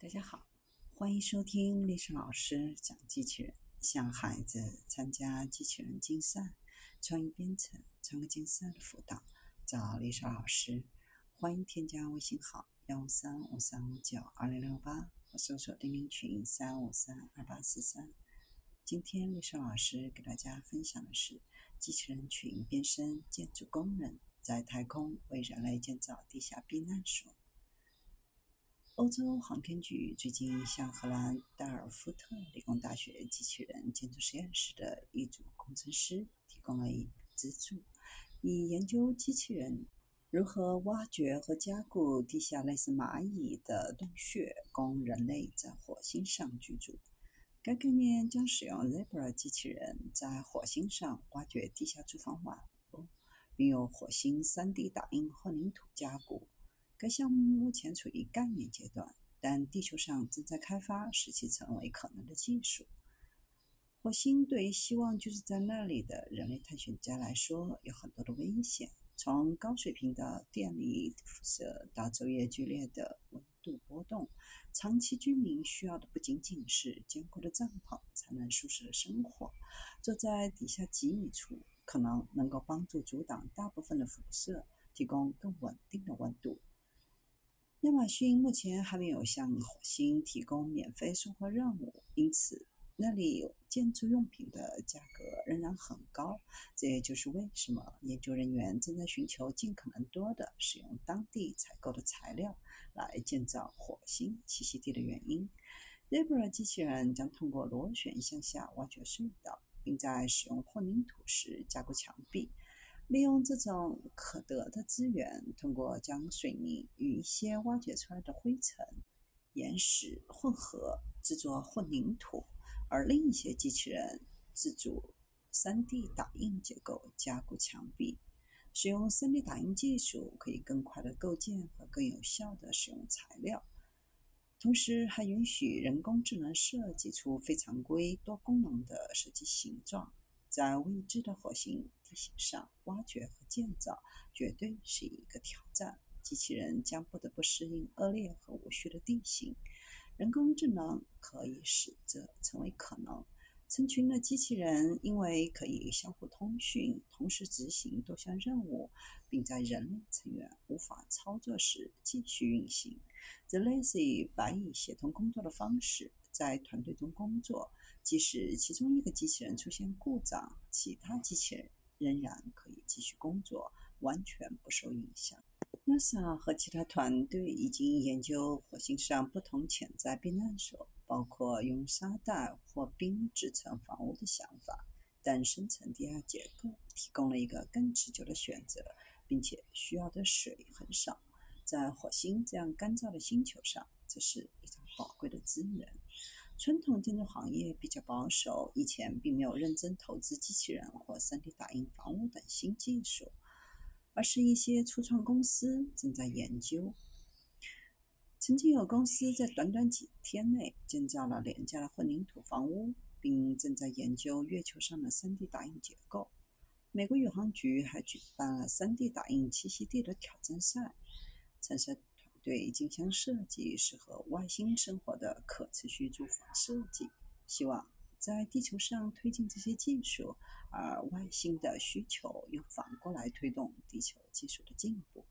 大家好，欢迎收听历史老师讲机器人，向孩子参加机器人竞赛、创意编程、创客竞赛的辅导，找历史老师。欢迎添加微信号幺三五三五九二零六八，或搜索钉钉群三五三二八四三。今天历史老师给大家分享的是机器人群变身建筑工人，在太空为人类建造地下避难所。欧洲航天局最近向荷兰代尔夫特理工大学机器人建筑实验室的一组工程师提供了一资助，以研究机器人如何挖掘和加固地下类似蚂蚁的洞穴，供人类在火星上居住。该概念将使用 Zebra 机器人在火星上挖掘地下住房网络，并用火星 3D 打印混凝土加固。该项目目前处于概念阶段，但地球上正在开发使其成为可能的技术。火星对于希望居住在那里的人类探险家来说有很多的危险，从高水平的电离辐射到昼夜剧烈的温度波动。长期居民需要的不仅仅是坚固的帐篷才能舒适的生活，坐在底下几米处可能能够帮助阻挡大部分的辐射，提供更稳定的温度。亚马逊目前还没有向火星提供免费送货任务，因此那里有建筑用品的价格仍然很高。这也就是为什么研究人员正在寻求尽可能多的使用当地采购的材料来建造火星栖息地的原因。Zebra 机器人将通过螺旋向下挖掘隧道，并在使用混凝土时加固墙壁。利用这种可得的资源，通过将水泥与一些挖掘出来的灰尘、岩石混合制作混凝土，而另一些机器人自主 3D 打印结构加固墙壁。使用 3D 打印技术可以更快地构建和更有效地使用材料，同时还允许人工智能设计出非常规多功能的设计形状。在未知的火星地形上挖掘和建造绝对是一个挑战，机器人将不得不适应恶劣和无序的地形。人工智能可以使这成为可能。成群的机器人因为可以相互通讯，同时执行多项任务，并在人类成员无法操作时继续运行。这类似于白蚁协同工作的方式。在团队中工作，即使其中一个机器人出现故障，其他机器人仍然可以继续工作，完全不受影响。NASA 和其他团队已经研究火星上不同潜在避难所，包括用沙袋或冰制成房屋的想法，但深层地下结构提供了一个更持久的选择，并且需要的水很少。在火星这样干燥的星球上，这是一种宝贵的资源。传统建筑行业比较保守，以前并没有认真投资机器人或 3D 打印房屋等新技术，而是一些初创公司正在研究。曾经有公司在短短几天内建造了廉价的混凝土房屋，并正在研究月球上的 3D 打印结构。美国宇航局还举办了 3D 打印栖息地的挑战赛，参赛。对镜像设计适合外星生活的可持续住房设计，希望在地球上推进这些技术，而外星的需求又反过来推动地球技术的进步。